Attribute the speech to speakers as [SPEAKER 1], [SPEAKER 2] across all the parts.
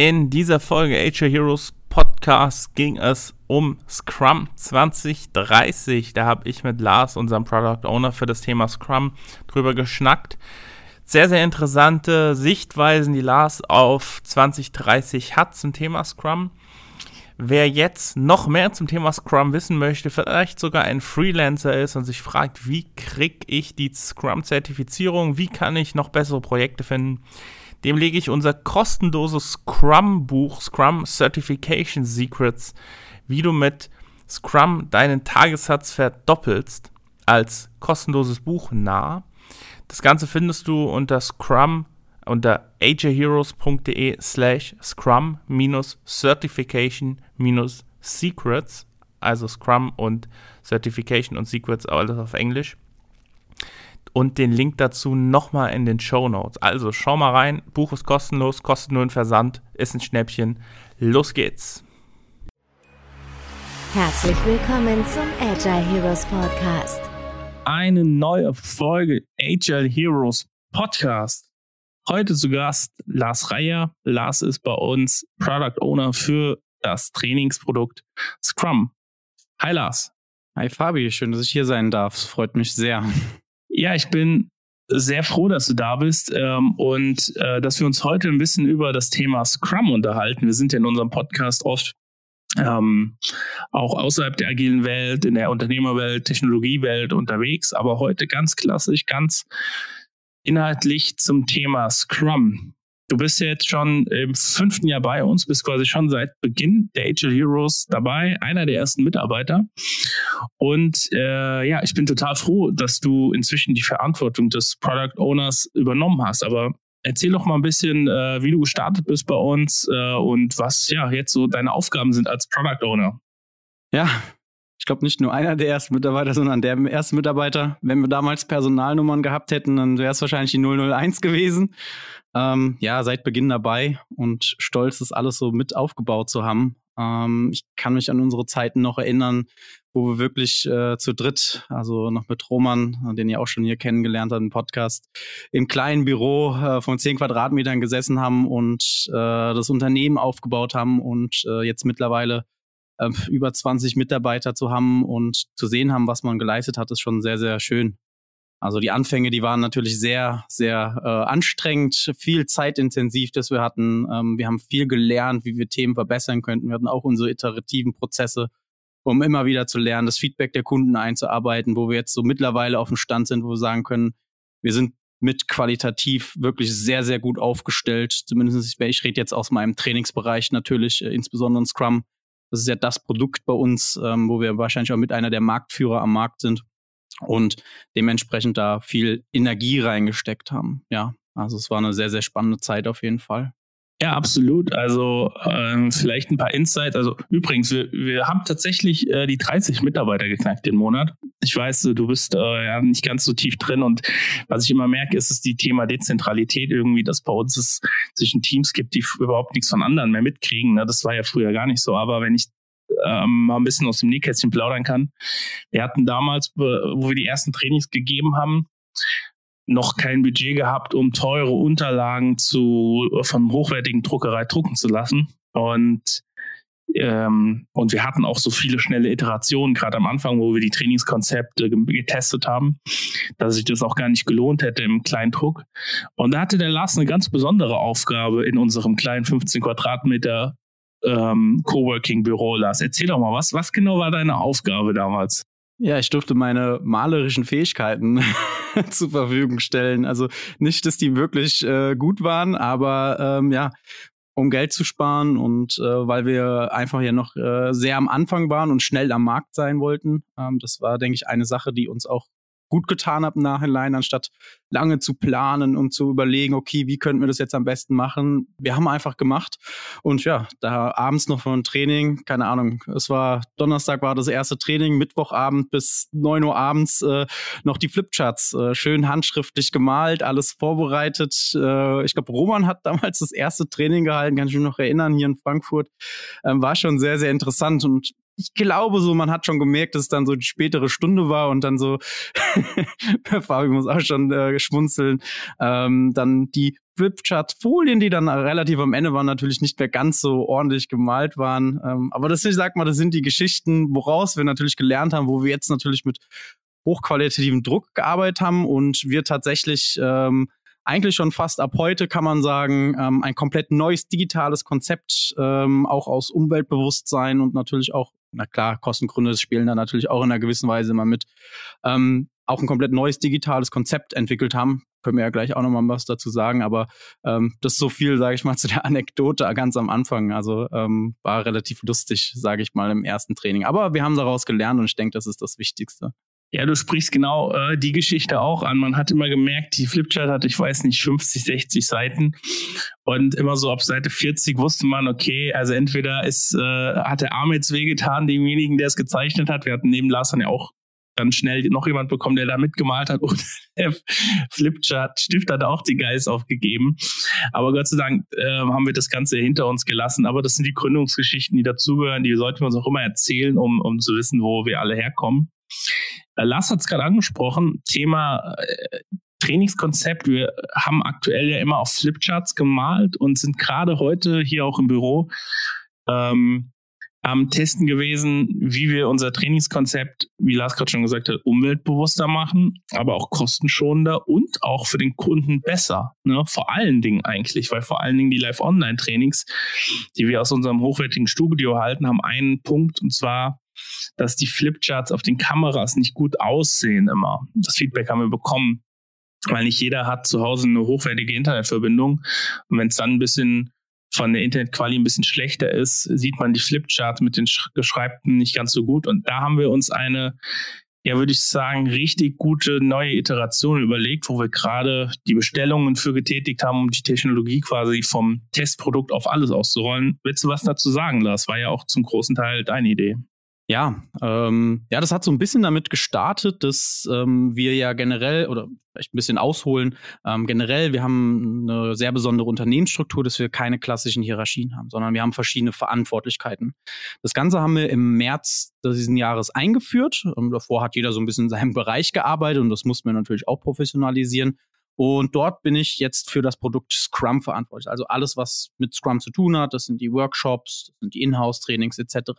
[SPEAKER 1] In dieser Folge HR Heroes Podcast ging es um Scrum 2030. Da habe ich mit Lars, unserem Product Owner für das Thema Scrum, drüber geschnackt. Sehr, sehr interessante Sichtweisen, die Lars auf 2030 hat zum Thema Scrum. Wer jetzt noch mehr zum Thema Scrum wissen möchte, vielleicht sogar ein Freelancer ist und sich fragt, wie kriege ich die Scrum-Zertifizierung, wie kann ich noch bessere Projekte finden, dem lege ich unser kostenloses Scrum-Buch, Scrum Certification Secrets, wie du mit Scrum deinen Tagessatz verdoppelst, als kostenloses Buch nahe. Das Ganze findest du unter Scrum unter ageheroes.de slash Scrum Certification Secrets, also Scrum und Certification und Secrets, alles auf Englisch und den Link dazu nochmal in den Show Notes. Also schau mal rein, Buch ist kostenlos, kostet nur einen Versand, ist ein Schnäppchen. Los geht's!
[SPEAKER 2] Herzlich willkommen zum Agile Heroes Podcast.
[SPEAKER 1] Eine neue Folge Agile Heroes Podcast. Heute zu Gast Lars Reier. Lars ist bei uns Product Owner für das Trainingsprodukt Scrum. Hi Lars.
[SPEAKER 3] Hi Fabi, schön, dass ich hier sein darf. Es freut mich sehr.
[SPEAKER 1] Ja, ich bin sehr froh, dass du da bist ähm, und äh, dass wir uns heute ein bisschen über das Thema Scrum unterhalten. Wir sind ja in unserem Podcast oft ähm, auch außerhalb der agilen Welt, in der Unternehmerwelt, Technologiewelt unterwegs, aber heute ganz klassisch, ganz inhaltlich zum Thema Scrum. Du bist ja jetzt schon im fünften Jahr bei uns, bist quasi schon seit Beginn der Agile Heroes dabei, einer der ersten Mitarbeiter. Und äh, ja, ich bin total froh, dass du inzwischen die Verantwortung des Product Owners übernommen hast. Aber erzähl doch mal ein bisschen, äh, wie du gestartet bist bei uns äh, und was ja jetzt so deine Aufgaben sind als Product Owner.
[SPEAKER 3] Ja, ich glaube nicht nur einer der ersten Mitarbeiter, sondern der erste Mitarbeiter. Wenn wir damals Personalnummern gehabt hätten, dann wäre es wahrscheinlich die 001 gewesen. Ähm, ja, seit Beginn dabei und stolz, das alles so mit aufgebaut zu haben. Ähm, ich kann mich an unsere Zeiten noch erinnern, wo wir wirklich äh, zu dritt, also noch mit Roman, den ihr auch schon hier kennengelernt habt im Podcast, im kleinen Büro äh, von zehn Quadratmetern gesessen haben und äh, das Unternehmen aufgebaut haben und äh, jetzt mittlerweile äh, über 20 Mitarbeiter zu haben und zu sehen haben, was man geleistet hat, ist schon sehr, sehr schön. Also die Anfänge, die waren natürlich sehr, sehr äh, anstrengend, viel zeitintensiv, das wir hatten. Ähm, wir haben viel gelernt, wie wir Themen verbessern könnten. Wir hatten auch unsere iterativen Prozesse, um immer wieder zu lernen, das Feedback der Kunden einzuarbeiten, wo wir jetzt so mittlerweile auf dem Stand sind, wo wir sagen können, wir sind mit qualitativ wirklich sehr, sehr gut aufgestellt. Zumindest, ich rede jetzt aus meinem Trainingsbereich natürlich, äh, insbesondere in Scrum. Das ist ja das Produkt bei uns, ähm, wo wir wahrscheinlich auch mit einer der Marktführer am Markt sind und dementsprechend da viel Energie reingesteckt haben. Ja, also es war eine sehr, sehr spannende Zeit auf jeden Fall.
[SPEAKER 1] Ja, absolut. Also ähm, vielleicht ein paar Insights. Also übrigens, wir, wir haben tatsächlich äh, die 30 Mitarbeiter geknackt den Monat. Ich weiß, du bist äh, ja nicht ganz so tief drin und was ich immer merke, ist es die Thema Dezentralität irgendwie, dass bei uns es zwischen Teams gibt, die überhaupt nichts von anderen mehr mitkriegen. Ne? Das war ja früher gar nicht so. Aber wenn ich ähm, mal ein bisschen aus dem Nähkästchen plaudern kann. Wir hatten damals, wo wir die ersten Trainings gegeben haben, noch kein Budget gehabt, um teure Unterlagen zu, von hochwertigen Druckerei drucken zu lassen. Und, ähm, und wir hatten auch so viele schnelle Iterationen, gerade am Anfang, wo wir die Trainingskonzepte getestet haben, dass sich das auch gar nicht gelohnt hätte im kleinen Druck. Und da hatte der Lars eine ganz besondere Aufgabe in unserem kleinen 15 Quadratmeter ähm, Coworking-Büro, Lars. Erzähl doch mal, was, was genau war deine Aufgabe damals?
[SPEAKER 3] Ja, ich durfte meine malerischen Fähigkeiten zur Verfügung stellen. Also nicht, dass die wirklich äh, gut waren, aber ähm, ja, um Geld zu sparen und äh, weil wir einfach ja noch äh, sehr am Anfang waren und schnell am Markt sein wollten. Ähm, das war, denke ich, eine Sache, die uns auch gut getan habe im Nachhinein, anstatt lange zu planen und zu überlegen, okay, wie könnten wir das jetzt am besten machen? Wir haben einfach gemacht. Und ja, da abends noch von Training, keine Ahnung, es war Donnerstag war das erste Training, Mittwochabend bis neun Uhr abends äh, noch die Flipcharts äh, schön handschriftlich gemalt, alles vorbereitet. Äh, ich glaube, Roman hat damals das erste Training gehalten, kann ich mich noch erinnern, hier in Frankfurt. Ähm, war schon sehr, sehr interessant und ich glaube so, man hat schon gemerkt, dass es dann so die spätere Stunde war und dann so, Fabi muss auch schon äh, schmunzeln, ähm, dann die Flipchart-Folien, die dann relativ am Ende waren, natürlich nicht mehr ganz so ordentlich gemalt waren. Ähm, aber das, ich sag mal, das sind die Geschichten, woraus wir natürlich gelernt haben, wo wir jetzt natürlich mit hochqualitativen Druck gearbeitet haben und wir tatsächlich ähm, eigentlich schon fast ab heute kann man sagen, ähm, ein komplett neues digitales Konzept, ähm, auch aus Umweltbewusstsein und natürlich auch, na klar, Kostengründe spielen da natürlich auch in einer gewissen Weise immer mit, ähm, auch ein komplett neues digitales Konzept entwickelt haben. Können wir ja gleich auch nochmal was dazu sagen, aber ähm, das ist so viel, sage ich mal, zu der Anekdote ganz am Anfang. Also ähm, war relativ lustig, sage ich mal, im ersten Training. Aber wir haben daraus gelernt und ich denke, das ist das Wichtigste.
[SPEAKER 1] Ja, du sprichst genau äh, die Geschichte auch an. Man hat immer gemerkt, die Flipchart hatte, ich weiß nicht, 50, 60 Seiten. Und immer so ab Seite 40 wusste man, okay, also entweder ist, äh, hat der Arm jetzt wehgetan, demjenigen, der es gezeichnet hat. Wir hatten neben Lars dann ja auch dann schnell noch jemand bekommen, der da mitgemalt hat. Und der Flipchart-Stift hat auch die Geist aufgegeben. Aber Gott sei Dank äh, haben wir das Ganze hinter uns gelassen. Aber das sind die Gründungsgeschichten, die dazugehören. Die sollten wir uns auch immer erzählen, um, um zu wissen, wo wir alle herkommen. Äh, Lars hat es gerade angesprochen, Thema äh, Trainingskonzept. Wir haben aktuell ja immer auf Flipcharts gemalt und sind gerade heute hier auch im Büro ähm, am Testen gewesen, wie wir unser Trainingskonzept, wie Lars gerade schon gesagt hat, umweltbewusster machen, aber auch kostenschonender und auch für den Kunden besser. Ne? Vor allen Dingen eigentlich, weil vor allen Dingen die Live-Online-Trainings, die wir aus unserem hochwertigen Studio halten, haben einen Punkt und zwar dass die Flipcharts auf den Kameras nicht gut aussehen immer. Das Feedback haben wir bekommen, weil nicht jeder hat zu Hause eine hochwertige Internetverbindung. Und wenn es dann ein bisschen von der Internetqualität ein bisschen schlechter ist, sieht man die Flipchart mit den Geschreibten nicht ganz so gut. Und da haben wir uns eine, ja, würde ich sagen, richtig gute neue Iteration überlegt, wo wir gerade die Bestellungen für getätigt haben, um die Technologie quasi vom Testprodukt auf alles auszurollen. Willst du was dazu sagen, Lars? War ja auch zum großen Teil deine Idee.
[SPEAKER 3] Ja, ähm, ja, das hat so ein bisschen damit gestartet, dass ähm, wir ja generell oder vielleicht ein bisschen ausholen. Ähm, generell, wir haben eine sehr besondere Unternehmensstruktur, dass wir keine klassischen Hierarchien haben, sondern wir haben verschiedene Verantwortlichkeiten. Das Ganze haben wir im März dieses Jahres eingeführt. Ähm, davor hat jeder so ein bisschen in seinem Bereich gearbeitet und das mussten wir natürlich auch professionalisieren. Und dort bin ich jetzt für das Produkt Scrum verantwortlich. Also alles, was mit Scrum zu tun hat, das sind die Workshops, das sind die Inhouse-Trainings etc.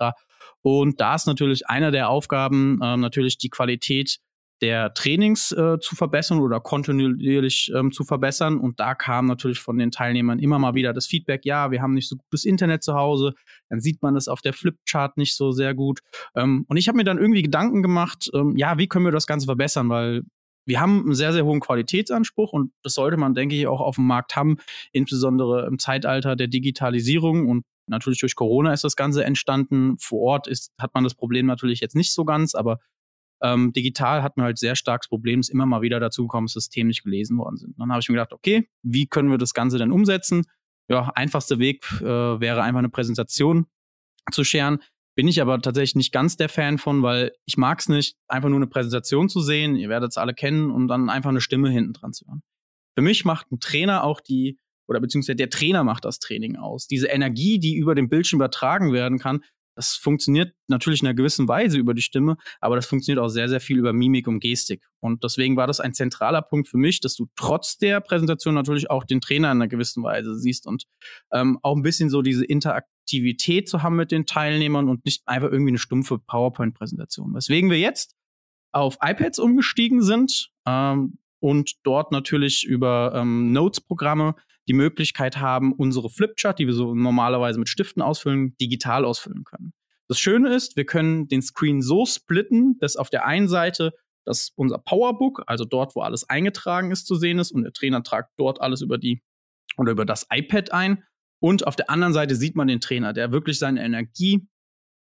[SPEAKER 3] Und da ist natürlich einer der Aufgaben, äh, natürlich die Qualität der Trainings äh, zu verbessern oder kontinuierlich ähm, zu verbessern. Und da kam natürlich von den Teilnehmern immer mal wieder das Feedback, ja, wir haben nicht so gutes Internet zu Hause, dann sieht man das auf der Flipchart nicht so sehr gut. Ähm, und ich habe mir dann irgendwie Gedanken gemacht, ähm, ja, wie können wir das Ganze verbessern, weil wir haben einen sehr, sehr hohen Qualitätsanspruch und das sollte man, denke ich, auch auf dem Markt haben, insbesondere im Zeitalter der Digitalisierung und natürlich durch Corona ist das Ganze entstanden. Vor Ort ist, hat man das Problem natürlich jetzt nicht so ganz, aber ähm, digital hat man halt sehr starkes Problem, dass immer mal wieder dazu gekommen ist, dass Themen nicht gelesen worden sind. Dann habe ich mir gedacht, okay, wie können wir das Ganze denn umsetzen? Ja, einfachster Weg äh, wäre einfach eine Präsentation zu scheren. Bin ich aber tatsächlich nicht ganz der Fan von, weil ich mag es nicht, einfach nur eine Präsentation zu sehen, ihr werdet es alle kennen und dann einfach eine Stimme hinten dran zu hören. Für mich macht ein Trainer auch die, oder beziehungsweise der Trainer macht das Training aus. Diese Energie, die über den Bildschirm übertragen werden kann, das funktioniert natürlich in einer gewissen Weise über die Stimme, aber das funktioniert auch sehr, sehr viel über Mimik und Gestik. Und deswegen war das ein zentraler Punkt für mich, dass du trotz der Präsentation natürlich auch den Trainer in einer gewissen Weise siehst und ähm, auch ein bisschen so diese Interaktivität zu haben mit den Teilnehmern und nicht einfach irgendwie eine stumpfe PowerPoint-Präsentation. Weswegen wir jetzt auf iPads umgestiegen sind ähm, und dort natürlich über ähm, Notes-Programme die Möglichkeit haben, unsere Flipchart, die wir so normalerweise mit Stiften ausfüllen, digital ausfüllen können. Das Schöne ist, wir können den Screen so splitten, dass auf der einen Seite dass unser Powerbook, also dort, wo alles eingetragen ist, zu sehen ist und der Trainer tragt dort alles über die oder über das iPad ein. Und auf der anderen Seite sieht man den Trainer, der wirklich seine Energie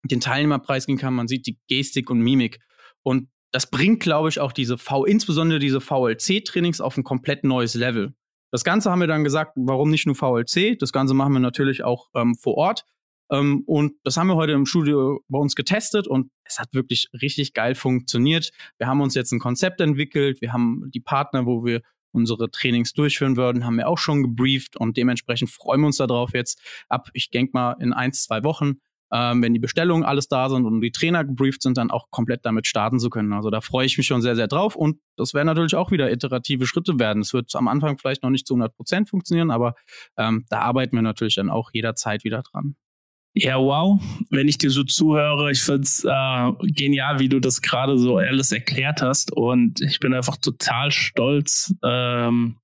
[SPEAKER 3] den Teilnehmer preisgeben kann. Man sieht die Gestik und Mimik. Und das bringt, glaube ich, auch diese V, insbesondere diese VLC-Trainings auf ein komplett neues Level. Das Ganze haben wir dann gesagt, warum nicht nur VLC? Das Ganze machen wir natürlich auch ähm, vor Ort. Ähm, und das haben wir heute im Studio bei uns getestet und es hat wirklich richtig geil funktioniert. Wir haben uns jetzt ein Konzept entwickelt. Wir haben die Partner, wo wir unsere Trainings durchführen würden, haben wir auch schon gebrieft und dementsprechend freuen wir uns darauf jetzt ab, ich denke mal, in ein, zwei Wochen ähm, wenn die Bestellungen alles da sind und die Trainer gebrieft sind, dann auch komplett damit starten zu können. Also da freue ich mich schon sehr, sehr drauf und das werden natürlich auch wieder iterative Schritte werden. Es wird am Anfang vielleicht noch nicht zu 100 Prozent funktionieren, aber ähm, da arbeiten wir natürlich dann auch jederzeit wieder dran.
[SPEAKER 1] Ja, wow. Wenn ich dir so zuhöre, ich finde es äh, genial, wie du das gerade so alles erklärt hast. Und ich bin einfach total stolz, ähm,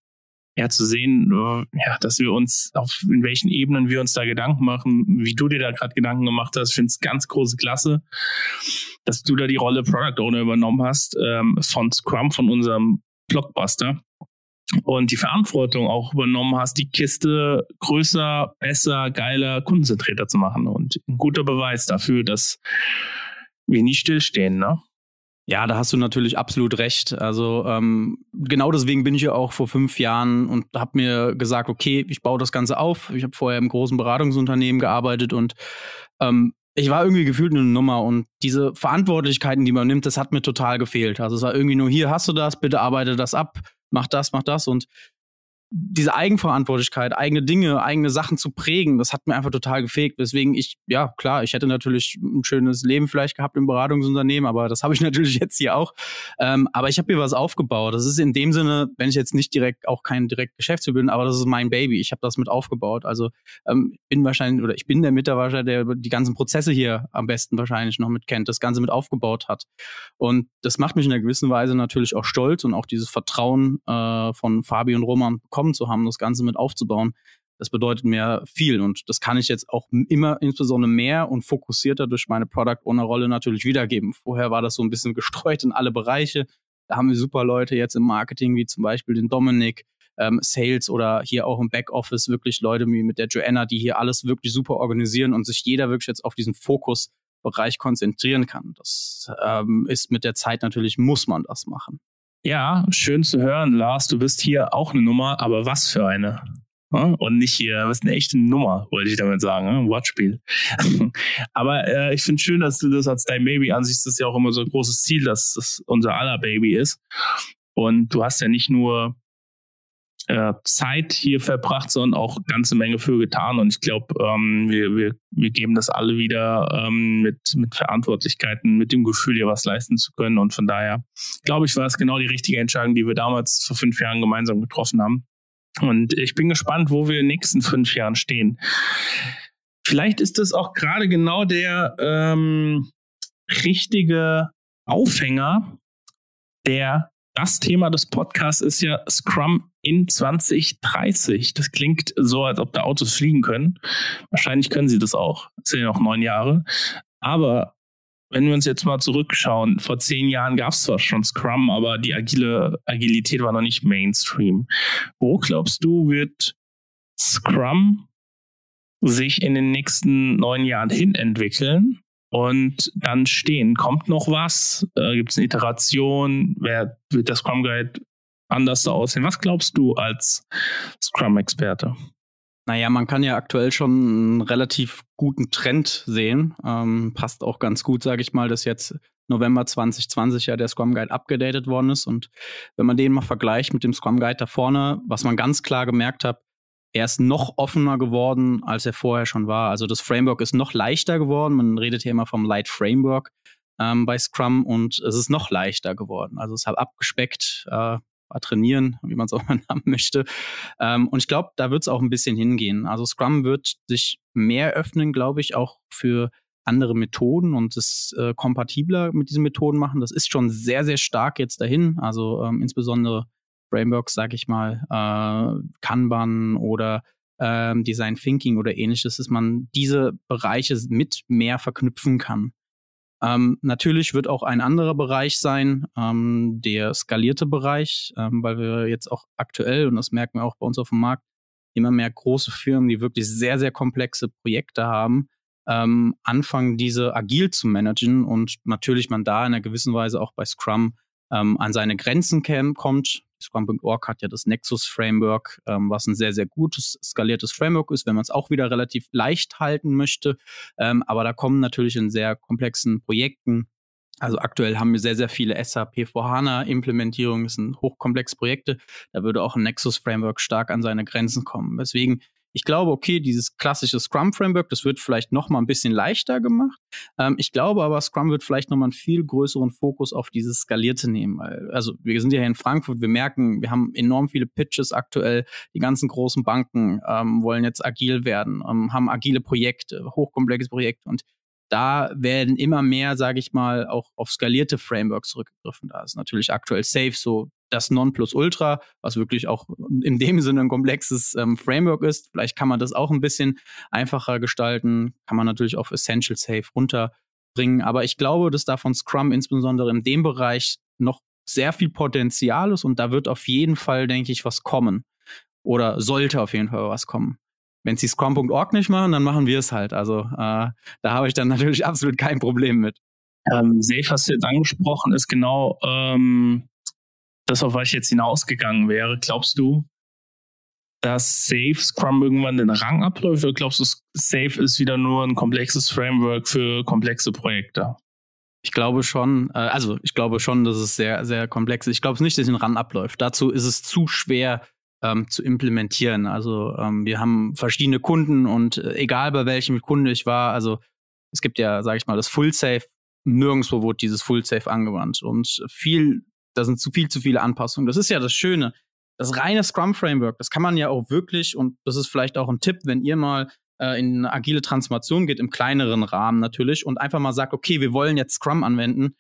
[SPEAKER 1] ja, zu sehen, äh, ja, dass wir uns, auf in welchen Ebenen wir uns da Gedanken machen, wie du dir da gerade Gedanken gemacht hast. Finde es ganz große Klasse, dass du da die Rolle Product Owner übernommen hast ähm, von Scrum, von unserem Blockbuster und die Verantwortung auch übernommen hast, die Kiste größer, besser, geiler, kundenzentrierter zu machen. Und ein guter Beweis dafür, dass wir nie stillstehen, ne?
[SPEAKER 3] Ja, da hast du natürlich absolut recht. Also ähm, genau deswegen bin ich ja auch vor fünf Jahren und habe mir gesagt, okay, ich baue das Ganze auf. Ich habe vorher im großen Beratungsunternehmen gearbeitet und ähm, ich war irgendwie gefühlt eine Nummer und diese Verantwortlichkeiten, die man nimmt, das hat mir total gefehlt. Also es war irgendwie nur, hier hast du das, bitte arbeite das ab mach das, mach das und diese Eigenverantwortlichkeit, eigene Dinge, eigene Sachen zu prägen, das hat mir einfach total gefegt. Deswegen ich, ja klar, ich hätte natürlich ein schönes Leben vielleicht gehabt im Beratungsunternehmen, aber das habe ich natürlich jetzt hier auch. Ähm, aber ich habe hier was aufgebaut. Das ist in dem Sinne, wenn ich jetzt nicht direkt, auch kein direkt Geschäftsführer bin, aber das ist mein Baby. Ich habe das mit aufgebaut. Also ähm, bin wahrscheinlich, oder ich bin der Mitarbeiter, der die ganzen Prozesse hier am besten wahrscheinlich noch mit kennt, das Ganze mit aufgebaut hat. Und das macht mich in einer gewissen Weise natürlich auch stolz und auch dieses Vertrauen äh, von Fabi und Roman bekommen bekommen zu haben, das Ganze mit aufzubauen, das bedeutet mir viel. Und das kann ich jetzt auch immer insbesondere mehr und fokussierter durch meine Product Owner Rolle natürlich wiedergeben. Vorher war das so ein bisschen gestreut in alle Bereiche. Da haben wir super Leute jetzt im Marketing, wie zum Beispiel den Dominik, ähm, Sales oder hier auch im Backoffice wirklich Leute wie mit der Joanna, die hier alles wirklich super organisieren und sich jeder wirklich jetzt auf diesen Fokusbereich konzentrieren kann. Das ähm, ist mit der Zeit natürlich, muss man das machen.
[SPEAKER 1] Ja, schön zu hören, Lars. Du bist hier auch eine Nummer, aber was für eine? Und nicht hier, bist eine echte Nummer, wollte ich damit sagen, ein Wortspiel. aber äh, ich finde schön, dass du das als dein Baby ansiehst. Das ist ja auch immer so ein großes Ziel, dass das unser aller Baby ist. Und du hast ja nicht nur äh, Zeit hier verbracht, sondern auch ganze Menge für getan. Und ich glaube, ähm, wir, wir, wir geben das alle wieder ähm, mit, mit Verantwortlichkeiten, mit dem Gefühl, hier was leisten zu können. Und von daher, glaube ich, war es genau die richtige Entscheidung, die wir damals vor fünf Jahren gemeinsam getroffen haben. Und ich bin gespannt, wo wir in den nächsten fünf Jahren stehen. Vielleicht ist das auch gerade genau der ähm, richtige Aufhänger, der das Thema des Podcasts ist ja Scrum in 2030. Das klingt so, als ob da Autos fliegen können. Wahrscheinlich können sie das auch. Das sind ja noch neun Jahre. Aber wenn wir uns jetzt mal zurückschauen, vor zehn Jahren gab es zwar schon Scrum, aber die agile Agilität war noch nicht Mainstream. Wo glaubst du, wird Scrum sich in den nächsten neun Jahren hin entwickeln? und dann stehen. Kommt noch was? Äh, Gibt es eine Iteration? Wer wird der Scrum Guide anders so aussehen? Was glaubst du als Scrum-Experte?
[SPEAKER 3] Naja, man kann ja aktuell schon einen relativ guten Trend sehen. Ähm, passt auch ganz gut, sage ich mal, dass jetzt November 2020 ja der Scrum Guide abgedatet worden ist. Und wenn man den mal vergleicht mit dem Scrum Guide da vorne, was man ganz klar gemerkt hat, er ist noch offener geworden, als er vorher schon war. Also das Framework ist noch leichter geworden. Man redet hier immer vom Light Framework ähm, bei Scrum und es ist noch leichter geworden. Also es hat abgespeckt, äh, trainieren, wie man es auch mal haben möchte. Ähm, und ich glaube, da wird es auch ein bisschen hingehen. Also Scrum wird sich mehr öffnen, glaube ich, auch für andere Methoden und es äh, kompatibler mit diesen Methoden machen. Das ist schon sehr, sehr stark jetzt dahin. Also ähm, insbesondere Frameworks, sag ich mal, äh, Kanban oder ähm, Design Thinking oder ähnliches, dass man diese Bereiche mit mehr verknüpfen kann. Ähm, natürlich wird auch ein anderer Bereich sein, ähm, der skalierte Bereich, ähm, weil wir jetzt auch aktuell, und das merken wir auch bei uns auf dem Markt, immer mehr große Firmen, die wirklich sehr, sehr komplexe Projekte haben, ähm, anfangen, diese agil zu managen und natürlich man da in einer gewissen Weise auch bei Scrum ähm, an seine Grenzen kommt. Scrum.org hat ja das Nexus Framework, ähm, was ein sehr, sehr gutes skaliertes Framework ist, wenn man es auch wieder relativ leicht halten möchte. Ähm, aber da kommen natürlich in sehr komplexen Projekten also aktuell haben wir sehr, sehr viele SAP vor HANA Implementierungen. Das sind hochkomplexe Projekte. Da würde auch ein Nexus Framework stark an seine Grenzen kommen. Weswegen Ich glaube, okay, dieses klassische Scrum-Framework, das wird vielleicht noch mal ein bisschen leichter gemacht. Ähm, ich glaube aber, Scrum wird vielleicht noch mal einen viel größeren Fokus auf dieses Skalierte nehmen. Also wir sind ja hier in Frankfurt, wir merken, wir haben enorm viele Pitches aktuell. Die ganzen großen Banken ähm, wollen jetzt agil werden, ähm, haben agile Projekte, hochkomplexe Projekte und da werden immer mehr, sage ich mal, auch auf skalierte Frameworks zurückgegriffen. Da ist natürlich aktuell Safe so das Nonplusultra, was wirklich auch in dem Sinne ein komplexes ähm, Framework ist. Vielleicht kann man das auch ein bisschen einfacher gestalten, kann man natürlich auf Essential Safe runterbringen. Aber ich glaube, dass da von Scrum insbesondere in dem Bereich noch sehr viel Potenzial ist und da wird auf jeden Fall, denke ich, was kommen. Oder sollte auf jeden Fall was kommen. Wenn sie Scrum.org nicht machen, dann machen wir es halt. Also äh, da habe ich dann natürlich absolut kein Problem mit.
[SPEAKER 1] Ähm, Safe hast du jetzt angesprochen, ist genau ähm, das, auf was ich jetzt hinausgegangen wäre. Glaubst du, dass Safe Scrum irgendwann den Rang abläuft oder glaubst du, Safe ist wieder nur ein komplexes Framework für komplexe Projekte?
[SPEAKER 3] Ich glaube schon, äh, also ich glaube schon, dass es sehr, sehr komplex ist. Ich glaube nicht, dass es den Rang abläuft. Dazu ist es zu schwer ähm, zu implementieren. Also ähm, wir haben verschiedene Kunden und äh, egal bei welchem Kunde ich war, also es gibt ja, sage ich mal, das Full Safe. Nirgendwo wurde dieses Full Safe angewandt und viel da sind zu viel zu viele Anpassungen. Das ist ja das Schöne. Das reine Scrum-Framework, das kann man ja auch wirklich, und das ist vielleicht auch ein Tipp, wenn ihr mal äh, in eine agile Transformation geht, im kleineren Rahmen natürlich, und einfach mal sagt, okay, wir wollen jetzt Scrum anwenden,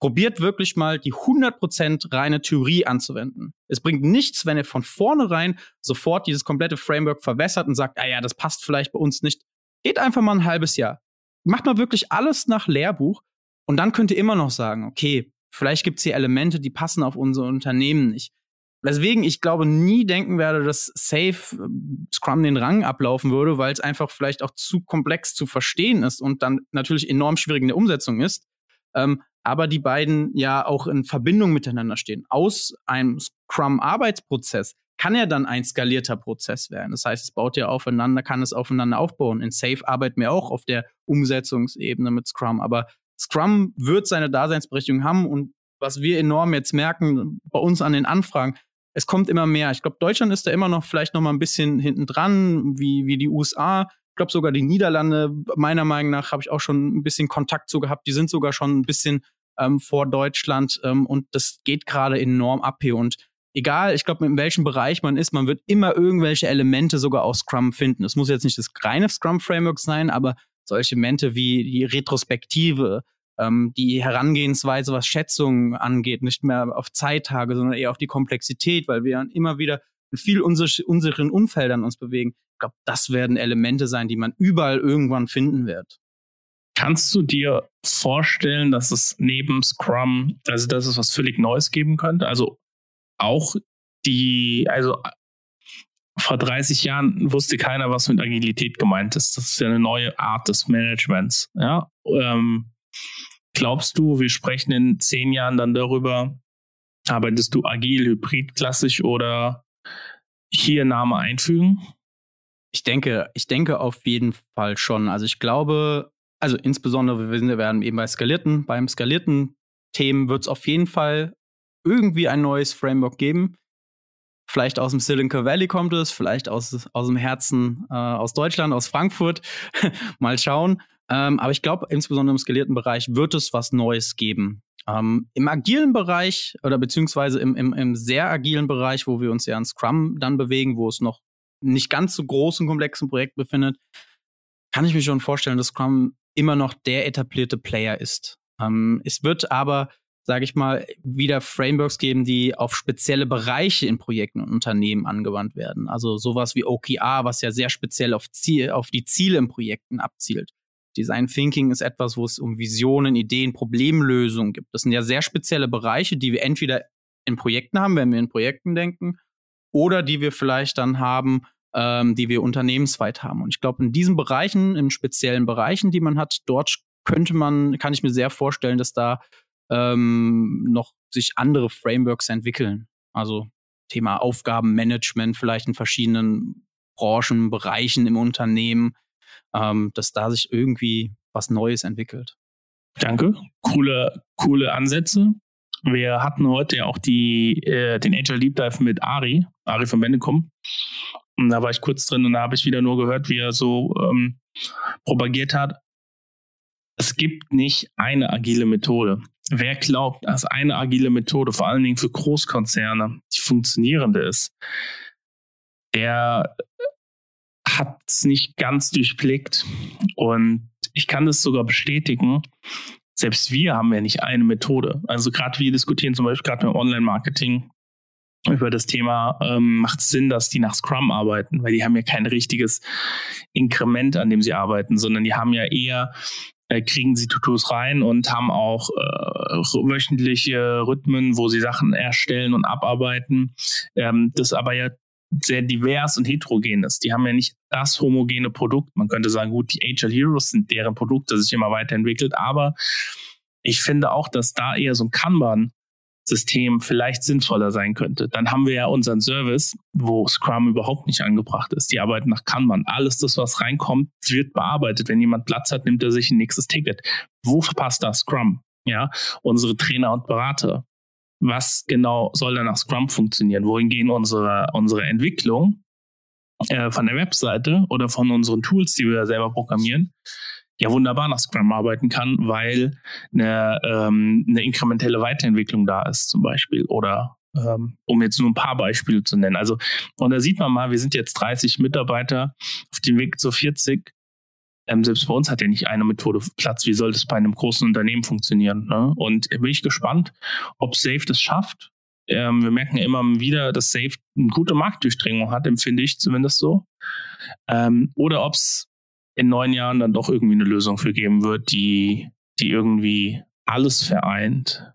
[SPEAKER 3] probiert wirklich mal die 100% reine Theorie anzuwenden. Es bringt nichts, wenn ihr von vornherein sofort dieses komplette Framework verwässert und sagt, ah ja, das passt vielleicht bei uns nicht. Geht einfach mal ein halbes Jahr. Macht mal wirklich alles nach Lehrbuch und dann könnt ihr immer noch sagen, okay, Vielleicht gibt es hier Elemente, die passen auf unser Unternehmen nicht. Weswegen ich glaube, nie denken werde, dass Safe ähm, Scrum den Rang ablaufen würde, weil es einfach vielleicht auch zu komplex zu verstehen ist und dann natürlich enorm schwierig in der Umsetzung ist. Ähm, aber die beiden ja auch in Verbindung miteinander stehen. Aus einem Scrum-Arbeitsprozess kann er dann ein skalierter Prozess werden. Das heißt, es baut ja aufeinander, kann es aufeinander aufbauen. In Safe arbeiten wir auch auf der Umsetzungsebene mit Scrum, aber Scrum wird seine Daseinsberechtigung haben und was wir enorm jetzt merken bei uns an den Anfragen, es kommt immer mehr. Ich glaube, Deutschland ist da immer noch vielleicht noch mal ein bisschen hinten dran, wie, wie die USA. Ich glaube sogar die Niederlande, meiner Meinung nach, habe ich auch schon ein bisschen Kontakt zu gehabt. Die sind sogar schon ein bisschen ähm, vor Deutschland ähm, und das geht gerade enorm ab hier. Und egal, ich glaube, in welchem Bereich man ist, man wird immer irgendwelche Elemente sogar aus Scrum finden. Es muss jetzt nicht das reine Scrum-Framework sein, aber solche Elemente wie die Retrospektive, ähm, die Herangehensweise, was Schätzungen angeht, nicht mehr auf Zeittage, sondern eher auf die Komplexität, weil wir immer wieder in viel unseren Umfeldern uns bewegen. Ich glaube, das werden Elemente sein, die man überall irgendwann finden wird.
[SPEAKER 1] Kannst du dir vorstellen, dass es neben Scrum, also dass es was völlig Neues geben könnte? Also auch die, also vor 30 Jahren wusste keiner, was mit Agilität gemeint ist. Das ist ja eine neue Art des Managements. Ja? Ähm, glaubst du, wir sprechen in zehn Jahren dann darüber, arbeitest du agil, hybrid, klassisch oder hier Name einfügen?
[SPEAKER 3] Ich denke, ich denke auf jeden Fall schon. Also ich glaube, also insbesondere, wir, werden eben bei skalierten, beim skalierten Themen wird es auf jeden Fall irgendwie ein neues Framework geben. Vielleicht aus dem Silicon Valley kommt es, vielleicht aus, aus dem Herzen äh, aus Deutschland, aus Frankfurt. Mal schauen. Ähm, aber ich glaube, insbesondere im skalierten Bereich wird es was Neues geben. Ähm, Im agilen Bereich oder beziehungsweise im, im, im sehr agilen Bereich, wo wir uns ja in Scrum dann bewegen, wo es noch nicht ganz so großen, komplexen Projekt befindet, kann ich mir schon vorstellen, dass Scrum immer noch der etablierte Player ist. Ähm, es wird aber sage ich mal, wieder Frameworks geben, die auf spezielle Bereiche in Projekten und Unternehmen angewandt werden. Also sowas wie OKR, was ja sehr speziell auf, Ziel, auf die Ziele in Projekten abzielt. Design Thinking ist etwas, wo es um Visionen, Ideen, Problemlösungen gibt. Das sind ja sehr spezielle Bereiche, die wir entweder in Projekten haben, wenn wir in Projekten denken, oder die wir vielleicht dann haben, ähm, die wir unternehmensweit haben. Und ich glaube, in diesen Bereichen, in speziellen Bereichen, die man hat, dort könnte man, kann ich mir sehr vorstellen, dass da ähm, noch sich andere Frameworks entwickeln. Also Thema Aufgabenmanagement vielleicht in verschiedenen Branchen, Bereichen im Unternehmen, ähm, dass da sich irgendwie was Neues entwickelt.
[SPEAKER 1] Danke. Coole, coole Ansätze. Wir hatten heute ja auch die, äh, den Agile Deep Dive mit Ari, Ari von Bendekum. Und da war ich kurz drin und da habe ich wieder nur gehört, wie er so ähm, propagiert hat. Es gibt nicht eine agile Methode. Wer glaubt, dass eine agile Methode vor allen Dingen für Großkonzerne die funktionierende ist, der hat es nicht ganz durchblickt. Und ich kann das sogar bestätigen. Selbst wir haben ja nicht eine Methode. Also gerade wir diskutieren zum Beispiel gerade beim Online-Marketing über das Thema, ähm, macht es Sinn, dass die nach Scrum arbeiten, weil die haben ja kein richtiges Inkrement, an dem sie arbeiten, sondern die haben ja eher äh, kriegen sie Tutus rein und haben auch äh, wöchentliche Rhythmen, wo sie Sachen erstellen und abarbeiten. Ähm, das aber ja sehr divers und heterogen ist. Die haben ja nicht das homogene Produkt. Man könnte sagen, gut, die Agile Heroes sind deren Produkt, das sich immer weiterentwickelt, aber ich finde auch, dass da eher so ein Kanban System vielleicht sinnvoller sein könnte. Dann haben wir ja unseren Service, wo Scrum überhaupt nicht angebracht ist. Die arbeiten nach Kanban. Alles das, was reinkommt, wird bearbeitet. Wenn jemand Platz hat, nimmt er sich ein nächstes Ticket. Wo passt da Scrum? Ja, unsere Trainer und Berater was genau soll da nach Scrum funktionieren? Wohin gehen unsere, unsere Entwicklung äh, von der Webseite oder von unseren Tools, die wir selber programmieren? Ja, wunderbar nach Scrum arbeiten kann, weil eine, ähm, eine inkrementelle Weiterentwicklung da ist, zum Beispiel. Oder ähm, um jetzt nur ein paar Beispiele zu nennen. Also, und da sieht man mal, wir sind jetzt 30 Mitarbeiter auf dem Weg zu 40 ähm, selbst bei uns hat ja nicht eine Methode Platz. Wie soll das bei einem großen Unternehmen funktionieren? Ne? Und bin ich gespannt, ob Safe das schafft. Ähm, wir merken immer wieder, dass Safe eine gute Marktdurchdringung hat, empfinde ich zumindest so. Ähm, oder ob es in neun Jahren dann doch irgendwie eine Lösung für geben wird, die, die irgendwie alles vereint.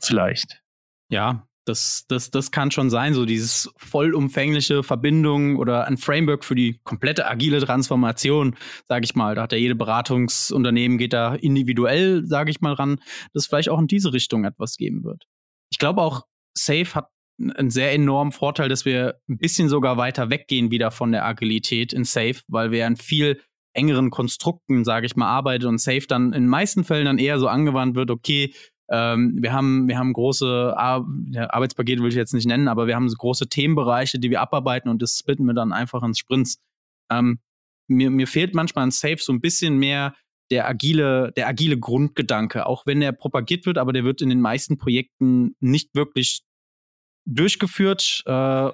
[SPEAKER 1] Vielleicht.
[SPEAKER 3] Ja, das, das, das kann schon sein, so dieses vollumfängliche Verbindung oder ein Framework für die komplette agile Transformation, sage ich mal. Da hat ja jede Beratungsunternehmen geht da individuell, sage ich mal, ran, dass vielleicht auch in diese Richtung etwas geben wird. Ich glaube auch, Safe hat einen sehr enormen Vorteil, dass wir ein bisschen sogar weiter weggehen wieder von der Agilität in Safe, weil wir in viel engeren Konstrukten, sage ich mal, arbeiten und Safe dann in meisten Fällen dann eher so angewandt wird, okay, ähm, wir haben, wir haben große Ar Arbeitspakete will ich jetzt nicht nennen, aber wir haben so große Themenbereiche, die wir abarbeiten und das splitten wir dann einfach in Sprints. Ähm, mir, mir fehlt manchmal in Safe so ein bisschen mehr der agile, der agile Grundgedanke, auch wenn der propagiert wird, aber der wird in den meisten Projekten nicht wirklich durchgeführt. Äh,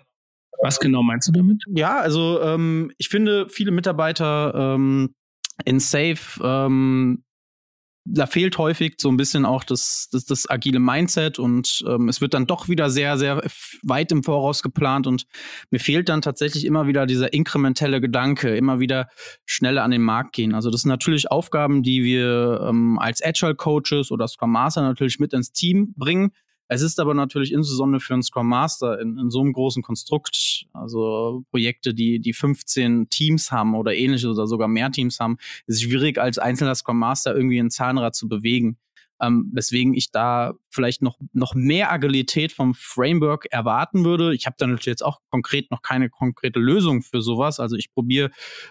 [SPEAKER 1] Was genau meinst du damit?
[SPEAKER 3] Ja, also ähm, ich finde, viele Mitarbeiter ähm, in Safe ähm, da fehlt häufig so ein bisschen auch das, das, das agile Mindset und ähm, es wird dann doch wieder sehr, sehr weit im Voraus geplant und mir fehlt dann tatsächlich immer wieder dieser inkrementelle Gedanke, immer wieder schneller an den Markt gehen. Also das sind natürlich Aufgaben, die wir ähm, als Agile Coaches oder Scrum Master natürlich mit ins Team bringen. Es ist aber natürlich insbesondere für einen Scrum Master in, in, so einem großen Konstrukt, also Projekte, die, die 15 Teams haben oder ähnliches oder sogar mehr Teams haben, ist schwierig, als einzelner Scrum Master irgendwie ein Zahnrad zu bewegen. Ähm, weswegen ich da vielleicht noch, noch mehr Agilität vom Framework erwarten würde. Ich habe da natürlich jetzt auch konkret noch keine konkrete Lösung für sowas. Also ich probiere,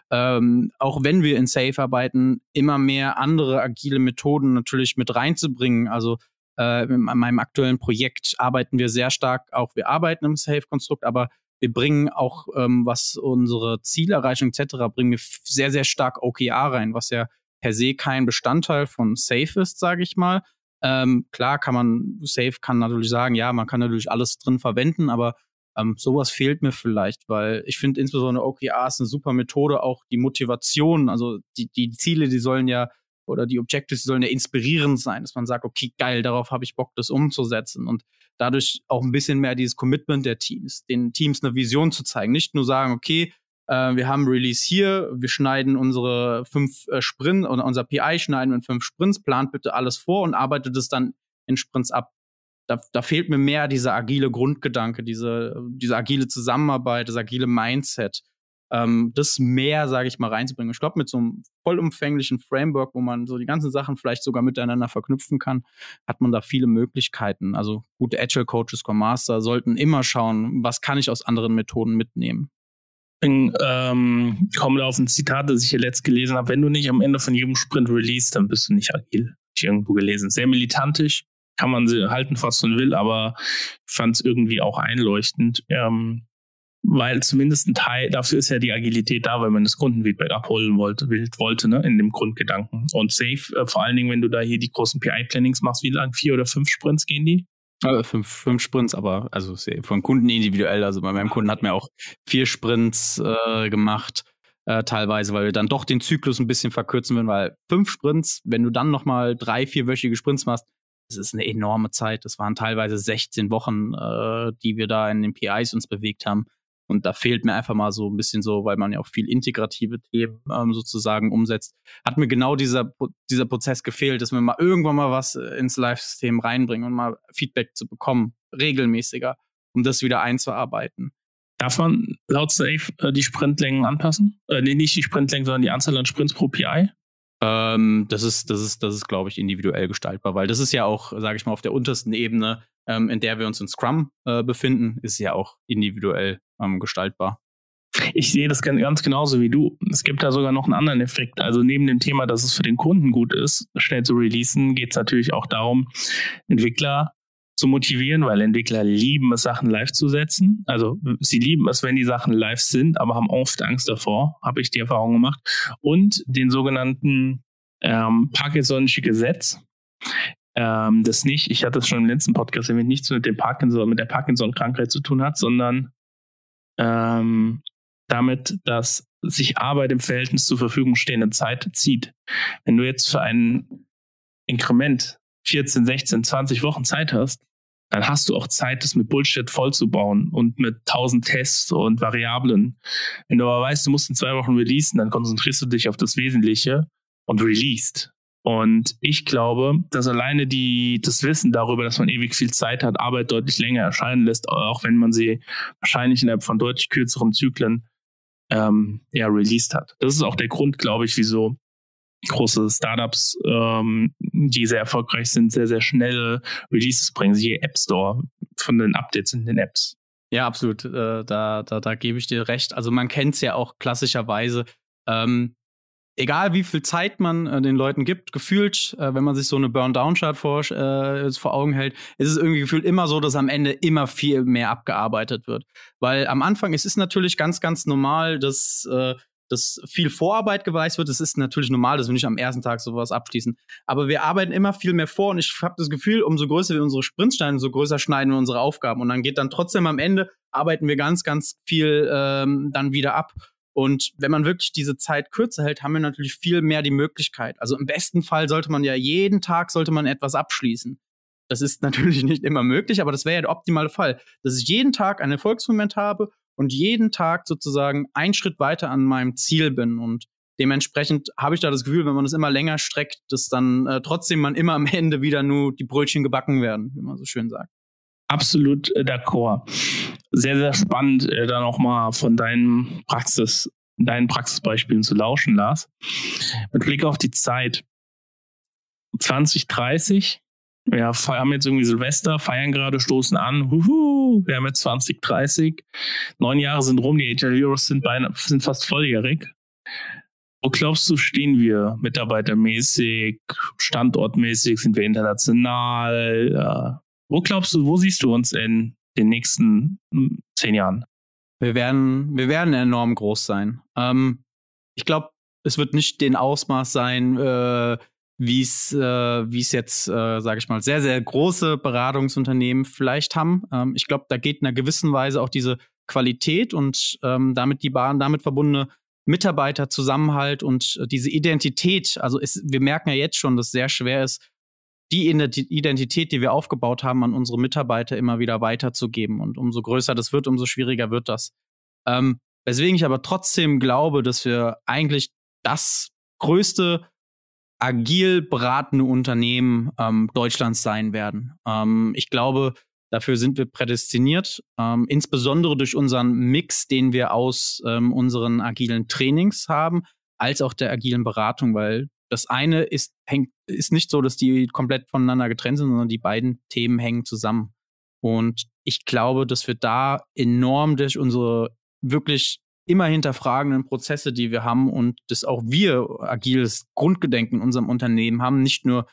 [SPEAKER 3] ähm, auch wenn wir in Safe arbeiten, immer mehr andere agile Methoden natürlich mit reinzubringen. Also äh, in meinem aktuellen Projekt arbeiten wir sehr stark auch, wir arbeiten im Safe-Konstrukt, aber wir bringen auch, ähm, was unsere Zielerreichung etc., bringen wir sehr, sehr stark OKR rein, was ja per se kein Bestandteil von Safe ist, sage ich mal. Ähm, klar kann man, Safe kann natürlich sagen, ja, man kann natürlich alles drin verwenden, aber ähm, sowas fehlt mir vielleicht, weil ich finde insbesondere OKR ist eine super Methode, auch die Motivation, also die, die Ziele, die sollen ja oder die Objectives sollen ja inspirierend sein, dass man sagt, okay, geil, darauf habe ich Bock, das umzusetzen und dadurch auch ein bisschen mehr dieses Commitment der Teams, den Teams eine Vision zu zeigen, nicht nur sagen, okay, äh, wir haben Release hier, wir schneiden unsere fünf äh, Sprints oder unser PI schneiden in fünf Sprints, plant bitte alles vor und arbeitet es dann in Sprints ab. Da, da fehlt mir mehr dieser agile Grundgedanke, diese, diese agile Zusammenarbeit, das agile Mindset ähm, das mehr, sage ich mal, reinzubringen. Ich glaube, mit so einem vollumfänglichen Framework, wo man so die ganzen Sachen vielleicht sogar miteinander verknüpfen kann, hat man da viele Möglichkeiten. Also gute Agile Coaches, Scrum Master sollten immer schauen, was kann ich aus anderen Methoden mitnehmen.
[SPEAKER 1] Ich ähm, komme da auf ein Zitat, das ich hier letzt gelesen habe. Wenn du nicht am Ende von jedem Sprint release, dann bist du nicht agil. Ich irgendwo gelesen. Sehr militantisch, kann man sie halten, was man will, aber fand es irgendwie auch einleuchtend. Ähm, weil zumindest ein Teil, dafür ist ja die Agilität da, weil man das Kundenfeedback abholen wollte, wollte ne, in dem Grundgedanken. Und safe, äh, vor allen Dingen, wenn du da hier die großen PI-Plannings machst, wie lang? Vier oder fünf Sprints gehen die?
[SPEAKER 3] Äh, fünf, fünf Sprints, aber also von Kunden individuell. Also bei meinem Kunden hat mir auch vier Sprints äh, gemacht, äh, teilweise, weil wir dann doch den Zyklus ein bisschen verkürzen würden, weil fünf Sprints, wenn du dann nochmal drei, vierwöchige Sprints machst, das ist eine enorme Zeit. Das waren teilweise 16 Wochen, äh, die wir da in den PIs uns bewegt haben. Und da fehlt mir einfach mal so ein bisschen so, weil man ja auch viel integrative Themen ähm, sozusagen umsetzt, hat mir genau dieser, dieser Prozess gefehlt, dass wir mal irgendwann mal was äh, ins Live-System reinbringen und mal Feedback zu bekommen, regelmäßiger, um das wieder einzuarbeiten.
[SPEAKER 1] Darf man laut Safe äh, die Sprintlängen anpassen? Äh, nee, nicht die Sprintlängen, sondern die Anzahl an Sprints pro PI?
[SPEAKER 3] Ähm, das ist, das ist, das ist, glaube ich, individuell gestaltbar, weil das ist ja auch, sage ich mal, auf der untersten Ebene, ähm, in der wir uns in Scrum äh, befinden, ist ja auch individuell ähm, gestaltbar.
[SPEAKER 1] Ich sehe das ganz genauso wie du. Es gibt da sogar noch einen anderen Effekt. Also neben dem Thema, dass es für den Kunden gut ist, schnell zu releasen, geht es natürlich auch darum, Entwickler zu motivieren, weil Entwickler lieben es, Sachen live zu setzen. Also sie lieben es, wenn die Sachen live sind, aber haben oft Angst davor, habe ich die Erfahrung gemacht. Und den sogenannten ähm, Parkinson'sche Gesetz. Ähm, das nicht, ich hatte es schon im letzten Podcast erwähnt, nichts mit dem Parkinson, mit der Parkinson-Krankheit zu tun hat, sondern ähm, damit, dass sich Arbeit im Verhältnis zur Verfügung stehenden Zeit zieht. Wenn du jetzt für ein Inkrement 14, 16, 20 Wochen Zeit hast, dann hast du auch Zeit, das mit Bullshit vollzubauen und mit tausend Tests und Variablen. Wenn du aber weißt, du musst in zwei Wochen releasen, dann konzentrierst du dich auf das Wesentliche und released. Und ich glaube, dass alleine die, das Wissen darüber, dass man ewig viel Zeit hat, Arbeit deutlich länger erscheinen lässt, auch wenn man sie wahrscheinlich innerhalb von deutlich kürzeren Zyklen ähm, ja, released hat. Das ist auch der Grund, glaube ich, wieso große Startups, ähm, die sehr erfolgreich sind, sehr, sehr schnelle Releases bringen. Siehe App Store von den Updates in den Apps.
[SPEAKER 3] Ja, absolut. Äh, da, da, da gebe ich dir recht. Also man kennt es ja auch klassischerweise. Ähm, egal wie viel Zeit man äh, den Leuten gibt, gefühlt, äh, wenn man sich so eine Burn-Down-Chart vor, äh, vor Augen hält, ist es irgendwie gefühlt immer so, dass am Ende immer viel mehr abgearbeitet wird. Weil am Anfang es ist natürlich ganz, ganz normal, dass äh, dass viel Vorarbeit geweißt wird. Das ist natürlich normal, dass wir nicht am ersten Tag sowas abschließen. Aber wir arbeiten immer viel mehr vor und ich habe das Gefühl, umso größer wir unsere Sprints schneiden, umso größer schneiden wir unsere Aufgaben. Und dann geht dann trotzdem am Ende, arbeiten wir ganz, ganz viel ähm, dann wieder ab. Und wenn man wirklich diese Zeit kürzer hält, haben wir natürlich viel mehr die Möglichkeit. Also im besten Fall sollte man ja jeden Tag sollte man etwas abschließen. Das ist natürlich nicht immer möglich, aber das wäre ja der optimale Fall, dass ich jeden Tag einen Erfolgsmoment habe und jeden Tag sozusagen einen Schritt weiter an meinem Ziel bin. Und dementsprechend habe ich da das Gefühl, wenn man das immer länger streckt, dass dann äh, trotzdem man immer am Ende wieder nur die Brötchen gebacken werden, wie man so schön sagt.
[SPEAKER 1] Absolut äh, d'accord. Sehr, sehr spannend, äh, da nochmal von deinen Praxis, deinen Praxisbeispielen zu lauschen, Lars. Mit Blick auf die Zeit. 2030 wir haben jetzt irgendwie Silvester, feiern gerade, stoßen an. Huhu, wir haben jetzt 2030. Neun Jahre sind rum, die Agile Heroes sind, beinahe, sind fast volljährig. Wo glaubst du, stehen wir mitarbeitermäßig, standortmäßig, sind wir international? Wo glaubst du, wo siehst du uns in den nächsten hm, zehn Jahren?
[SPEAKER 3] Wir werden, wir werden enorm groß sein. Ähm, ich glaube, es wird nicht den Ausmaß sein, äh, wie es äh, jetzt, äh, sage ich mal, sehr, sehr große Beratungsunternehmen vielleicht haben. Ähm, ich glaube, da geht in einer gewissen Weise auch diese Qualität und ähm, damit die Bahn, damit verbundene Mitarbeiterzusammenhalt und äh, diese Identität. Also es, wir merken ja jetzt schon, dass es sehr schwer ist, die Identität, die wir aufgebaut haben, an unsere Mitarbeiter immer wieder weiterzugeben. Und umso größer das wird, umso schwieriger wird das. Ähm, weswegen ich aber trotzdem glaube, dass wir eigentlich das größte agil beratende Unternehmen ähm, Deutschlands sein werden. Ähm, ich glaube, dafür sind wir prädestiniert, ähm, insbesondere durch unseren Mix, den wir aus ähm, unseren agilen Trainings haben, als auch der agilen Beratung, weil das eine ist, hängt, ist nicht so, dass die komplett voneinander getrennt sind, sondern die beiden Themen hängen zusammen. Und ich glaube, dass wir da enorm durch unsere wirklich immer hinterfragenden Prozesse, die wir haben und dass auch wir agiles Grundgedenken in unserem Unternehmen haben, nicht nur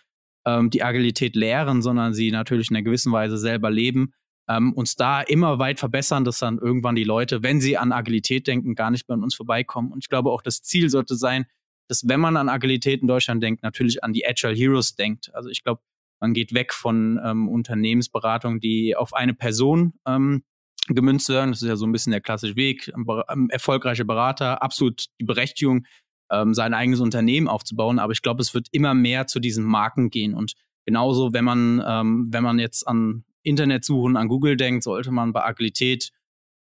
[SPEAKER 3] ähm, die Agilität lehren, sondern sie natürlich in einer gewissen Weise selber leben, ähm, uns da immer weit verbessern, dass dann irgendwann die Leute, wenn sie an Agilität denken, gar nicht mehr an uns vorbeikommen. Und ich glaube auch, das Ziel sollte sein, dass wenn man an Agilität in Deutschland denkt, natürlich an die Agile Heroes denkt. Also ich glaube, man geht weg von ähm, Unternehmensberatung, die auf eine Person ähm, gemünzt werden. Das ist ja so ein bisschen der klassische Weg. Ähm, erfolgreiche Berater, absolut die Berechtigung, ähm, sein eigenes Unternehmen aufzubauen. Aber ich glaube, es wird immer mehr zu diesen Marken gehen. Und genauso, wenn man, ähm, wenn man jetzt an Internetsuchen, an Google denkt, sollte man bei Agilität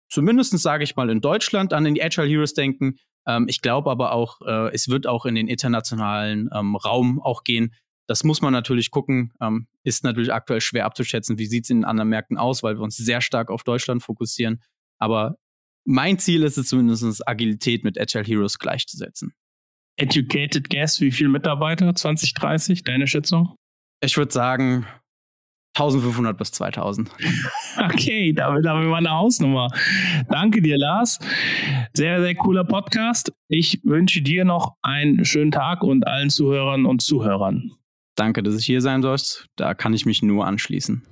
[SPEAKER 3] zumindest, sage ich mal, in Deutschland an die Agile Heroes denken. Ähm, ich glaube aber auch, äh, es wird auch in den internationalen ähm, Raum auch gehen. Das muss man natürlich gucken. Ähm, ist natürlich aktuell schwer abzuschätzen, wie sieht es in anderen Märkten aus, weil wir uns sehr stark auf Deutschland fokussieren. Aber mein Ziel ist es zumindest, Agilität mit Agile Heroes gleichzusetzen.
[SPEAKER 1] Educated Guess, wie viele Mitarbeiter? 2030, deine Schätzung?
[SPEAKER 3] Ich würde sagen 1500 bis 2000.
[SPEAKER 1] Okay, damit haben wir mal eine Hausnummer. Danke dir, Lars. Sehr, sehr cooler Podcast. Ich wünsche dir noch einen schönen Tag und allen Zuhörern und Zuhörern.
[SPEAKER 3] Danke, dass ich hier sein soll. Da kann ich mich nur anschließen.